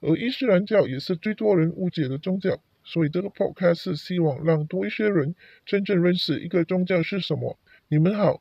而伊斯兰教也是最多人误解的宗教，所以这个 podcast 是希望让多一些人真正认识一个宗教是什么。你们好。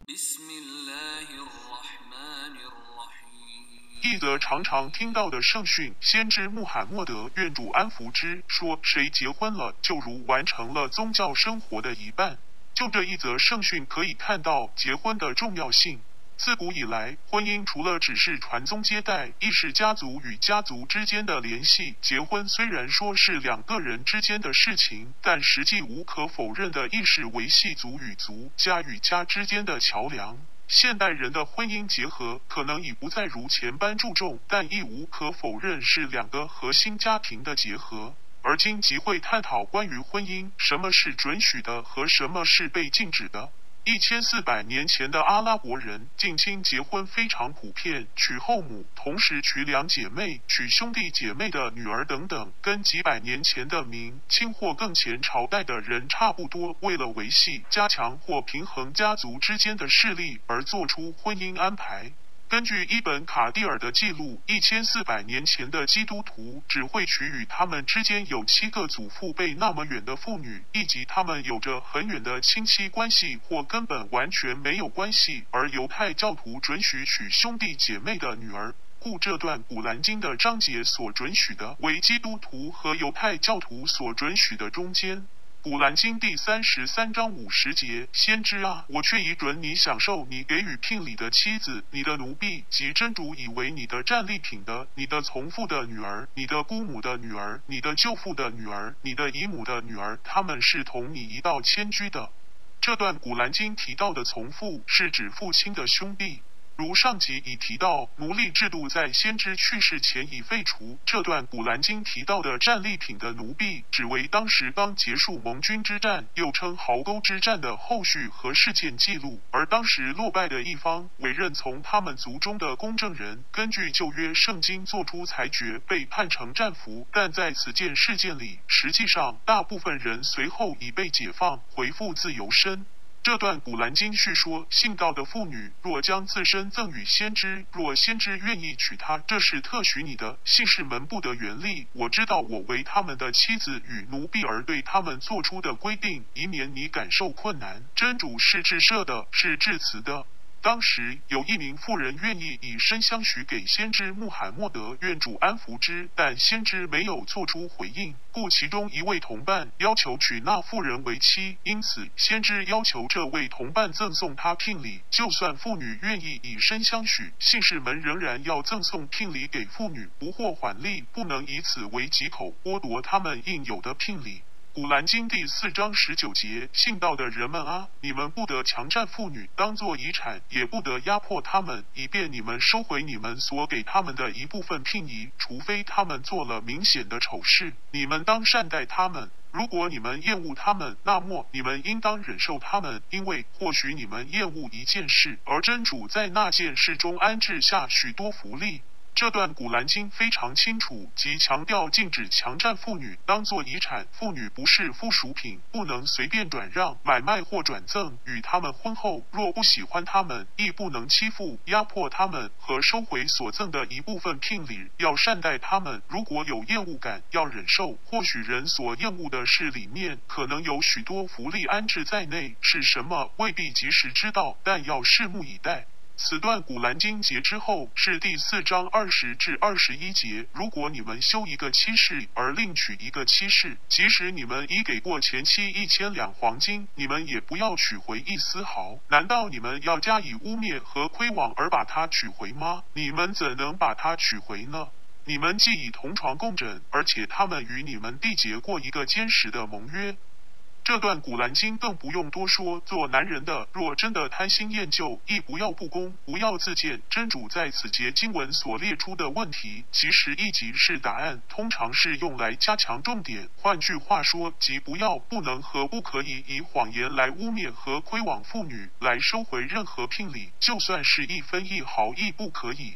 一则常常听到的圣训，先知穆罕默德愿主安福之说：谁结婚了，就如完成了宗教生活的一半。就这一则圣训可以看到结婚的重要性。自古以来，婚姻除了只是传宗接代，亦是家族与家族之间的联系。结婚虽然说是两个人之间的事情，但实际无可否认的亦是维系族与族、家与家之间的桥梁。现代人的婚姻结合可能已不再如前般注重，但亦无可否认是两个核心家庭的结合。而今即会探讨关于婚姻，什么是准许的和什么是被禁止的。一千四百年前的阿拉伯人近亲结婚非常普遍，娶后母，同时娶两姐妹、娶兄弟姐妹的女儿等等，跟几百年前的明清或更前朝代的人差不多。为了维系、加强或平衡家族之间的势力而做出婚姻安排。根据伊本卡蒂尔的记录，一千四百年前的基督徒只会娶与他们之间有七个祖父辈那么远的妇女，以及他们有着很远的亲戚关系或根本完全没有关系；而犹太教徒准许娶兄弟姐妹的女儿。故这段古兰经的章节所准许的，为基督徒和犹太教徒所准许的中间。古兰经第三十三章五十节，先知啊，我却已准你享受你给予聘礼的妻子、你的奴婢及真主以为你的战利品的、你的从父的女儿、你的姑母的女儿、你的舅父的女儿、你的姨母的女儿，他们是同你一道迁居的。这段古兰经提到的从父，是指父亲的兄弟。如上集已提到，奴隶制度在先知去世前已废除。这段古兰经提到的战利品的奴婢，只为当时刚结束盟军之战，又称壕沟之战的后续和事件记录。而当时落败的一方，委任从他们族中的公证人，根据旧约圣经作出裁决，被判成战俘。但在此件事件里，实际上大部分人随后已被解放，回复自由身。这段古兰经叙说，信道的妇女若将自身赠与先知，若先知愿意娶她，这是特许你的，信是门不得原力。我知道我为他们的妻子与奴婢而对他们做出的规定，以免你感受困难。真主是至赦的，是至慈的。当时有一名妇人愿意以身相许给先知穆罕默德，愿主安福之，但先知没有做出回应，故其中一位同伴要求娶那妇人为妻，因此先知要求这位同伴赠送他聘礼。就算妇女愿意以身相许，信士们仍然要赠送聘礼给妇女，不获缓利，不能以此为藉口剥夺他们应有的聘礼。古兰经第四章十九节，信道的人们啊，你们不得强占妇女当做遗产，也不得压迫他们，以便你们收回你们所给他们的一部分聘仪，除非他们做了明显的丑事。你们当善待他们。如果你们厌恶他们，那么你们应当忍受他们，因为或许你们厌恶一件事，而真主在那件事中安置下许多福利。这段古兰经非常清楚，即强调禁止强占妇女当做遗产，妇女不是附属品，不能随便转让、买卖或转赠。与他们婚后，若不喜欢他们，亦不能欺负、压迫他们和收回所赠的一部分聘礼，要善待他们。如果有厌恶感，要忍受。或许人所厌恶的是里面，可能有许多福利安置在内，是什么未必及时知道，但要拭目以待。此段古兰经节之后是第四章二十至二十一节。如果你们休一个妻室而另娶一个妻室，即使你们已给过前妻一千两黄金，你们也不要取回一丝毫。难道你们要加以污蔑和亏枉而把她取回吗？你们怎能把她取回呢？你们既已同床共枕，而且他们与你们缔结过一个坚实的盟约。这段古兰经更不用多说。做男人的，若真的贪新厌旧，亦不要不公，不要自荐。真主在此节经文所列出的问题，其实一即是答案，通常是用来加强重点。换句话说，即不要、不能和不可以以谎言来污蔑和亏枉妇女，来收回任何聘礼，就算是一分一毫，亦不可以。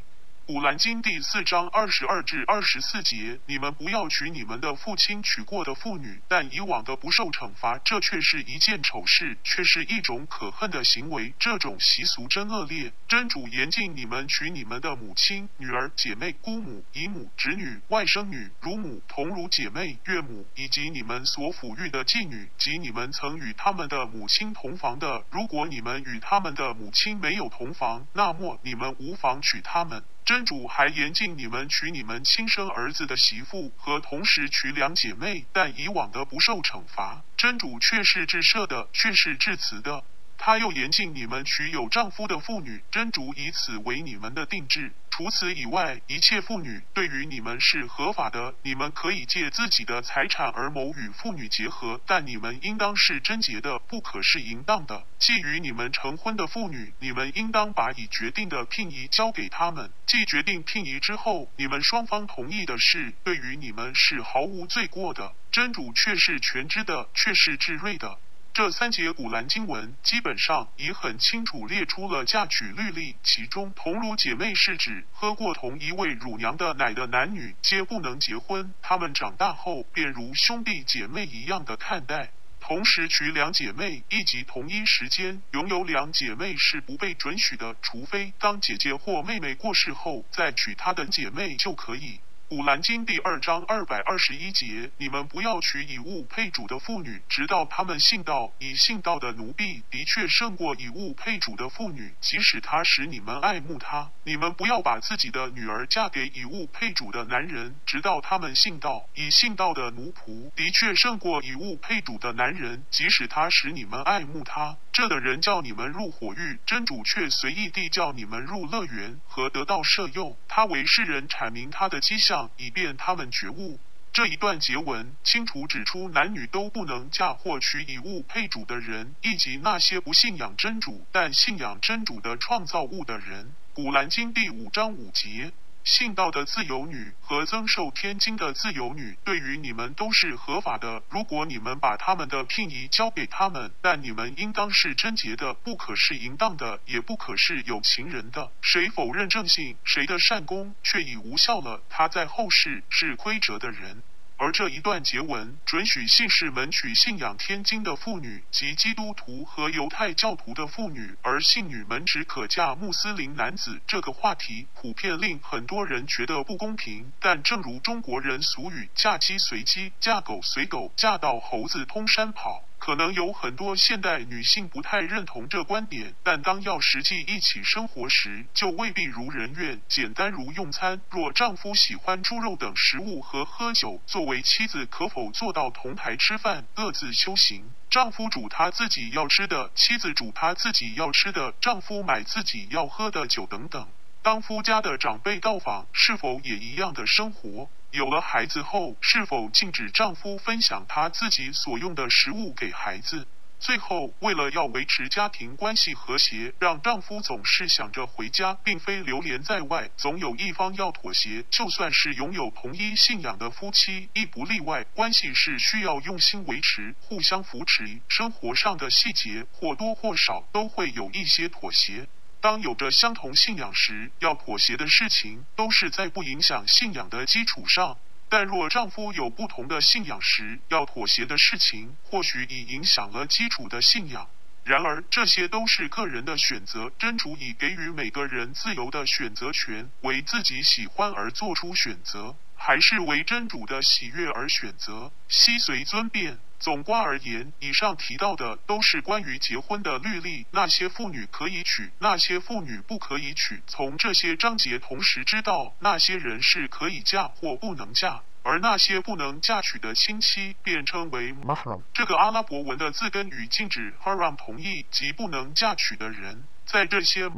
古兰经第四章二十二至二十四节：你们不要娶你们的父亲娶过的妇女，但以往的不受惩罚，这却是一件丑事，却是一种可恨的行为。这种习俗真恶劣。真主严禁你们娶你们的母亲、女儿、姐妹、姑母、姨母、侄女、外甥女、乳母、同乳姐妹、岳母，以及你们所抚育的妓女及你们曾与他们的母亲同房的。如果你们与他们的母亲没有同房，那么你们无妨娶他们。真主还严禁你们娶你们亲生儿子的媳妇和同时娶两姐妹，但以往的不受惩罚。真主却是至赦的，却是至慈的。他又严禁你们娶有丈夫的妇女，真主以此为你们的定制。除此以外，一切妇女对于你们是合法的。你们可以借自己的财产而谋与妇女结合，但你们应当是贞洁的，不可是淫荡的。既与你们成婚的妇女，你们应当把已决定的聘仪交给他们。既决定聘仪之后，你们双方同意的事，对于你们是毫无罪过的。真主却是全知的，却是至睿的。这三节古兰经文基本上已很清楚列出了嫁娶律例，其中同乳姐妹是指喝过同一位乳娘的奶的男女皆不能结婚，他们长大后便如兄弟姐妹一样的看待。同时娶两姐妹以及同一时间拥有两姐妹是不被准许的，除非当姐姐或妹妹过世后再娶她的姐妹就可以。古兰经第二章二百二十一节：你们不要娶以物配主的妇女，直到他们信道。以信道的奴婢的确胜过以物配主的妇女，即使他使你们爱慕他。你们不要把自己的女儿嫁给以物配主的男人，直到他们信道。以信道的奴仆的确胜过以物配主的男人，即使他使你们爱慕他。这的人叫你们入火狱，真主却随意地叫你们入乐园和得到赦诱。他为世人阐明他的迹象，以便他们觉悟。这一段结文清楚指出，男女都不能嫁或娶以物配主的人，以及那些不信仰真主但信仰真主的创造物的人。古兰经第五章五节。信道的自由女和增寿天经的自由女，对于你们都是合法的。如果你们把他们的聘仪交给他们，但你们应当是贞洁的，不可是淫荡的，也不可是有情人的。谁否认正信，谁的善功却已无效了，他在后世是亏折的人。而这一段结文准许信士们娶信仰天经的妇女及基督徒和犹太教徒的妇女，而信女们只可嫁穆斯林男子。这个话题普遍令很多人觉得不公平。但正如中国人俗语“嫁鸡随鸡，嫁狗随狗，嫁到猴子通山跑”。可能有很多现代女性不太认同这观点，但当要实际一起生活时，就未必如人愿。简单如用餐，若丈夫喜欢猪肉等食物和喝酒，作为妻子可否做到同台吃饭，各自修行？丈夫煮他自己要吃的，妻子煮他自己要吃的，丈夫买自己要喝的酒等等。当夫家的长辈到访，是否也一样的生活？有了孩子后，是否禁止丈夫分享他自己所用的食物给孩子？最后，为了要维持家庭关系和谐，让丈夫总是想着回家，并非流连在外，总有一方要妥协。就算是拥有同一信仰的夫妻，亦不例外。关系是需要用心维持，互相扶持。生活上的细节或多或少都会有一些妥协。当有着相同信仰时，要妥协的事情都是在不影响信仰的基础上；但若丈夫有不同的信仰时，要妥协的事情或许已影响了基础的信仰。然而，这些都是个人的选择，真主已给予每个人自由的选择权，为自己喜欢而做出选择，还是为真主的喜悦而选择，悉随尊便。总观而言，以上提到的都是关于结婚的律例，那些妇女可以娶，那些妇女不可以娶。从这些章节同时知道，那些人是可以嫁或不能嫁，而那些不能嫁娶的亲戚便称为 mahram。这个阿拉伯文的字根与禁止 haram 同意，即不能嫁娶的人。在这些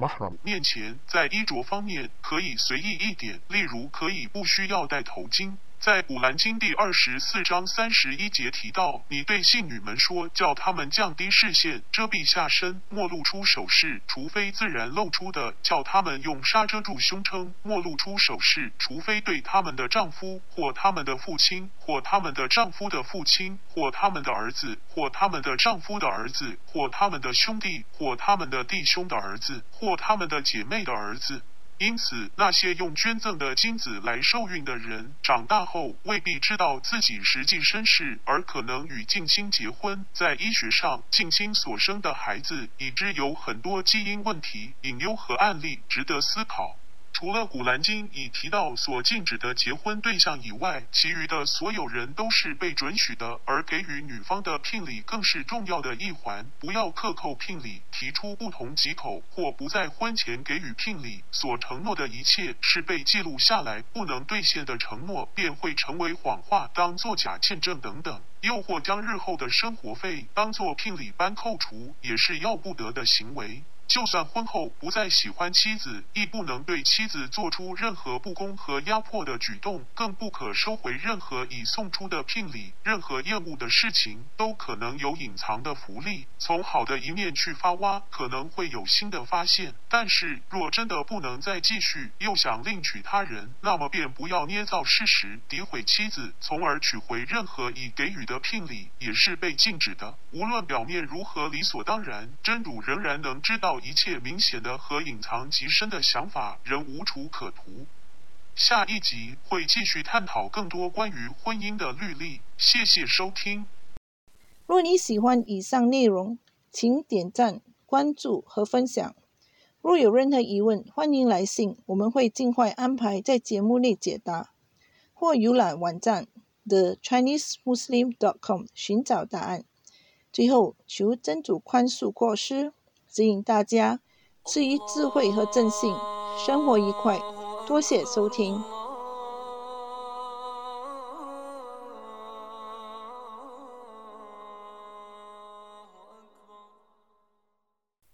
面前，在衣着方面可以随意一点，例如可以不需要戴头巾。在《古兰经》第二十四章三十一节提到：“你对信女们说，叫他们降低视线，遮蔽下身，莫露出首饰，除非自然露出的；叫他们用纱遮住胸称，莫露出首饰，除非对他们的丈夫或他们的父亲或他们的丈夫的父亲或他们的儿子或他们的丈夫的儿子或他们的兄弟或他们的弟兄的儿子或他们的姐妹的儿子。”因此，那些用捐赠的精子来受孕的人，长大后未必知道自己实际身世，而可能与近亲结婚。在医学上，近亲所生的孩子已知有很多基因问题、隐忧和案例，值得思考。除了《古兰经》已提到所禁止的结婚对象以外，其余的所有人都是被准许的，而给予女方的聘礼更是重要的一环。不要克扣聘礼，提出不同几口或不在婚前给予聘礼。所承诺的一切是被记录下来，不能兑现的承诺便会成为谎话，当作假见证等等。又或将日后的生活费当作聘礼般扣除，也是要不得的行为。就算婚后不再喜欢妻子，亦不能对妻子做出任何不公和压迫的举动，更不可收回任何已送出的聘礼。任何厌恶的事情都可能有隐藏的福利，从好的一面去发挖，可能会有新的发现。但是若真的不能再继续，又想另娶他人，那么便不要捏造事实，诋毁妻子，从而取回任何已给予的聘礼，也是被禁止的。无论表面如何理所当然，真主仍然能知道。一切明显的和隐藏极深的想法仍无处可图。下一集会继续探讨更多关于婚姻的律例。谢谢收听。若你喜欢以上内容，请点赞、关注和分享。若有任何疑问，欢迎来信，我们会尽快安排在节目内解答。或浏览网站 thechinesemuslim.com 寻找答案。最后，求真主宽恕过失。指引大家，赐予智慧和正信，生活愉快。多谢收听。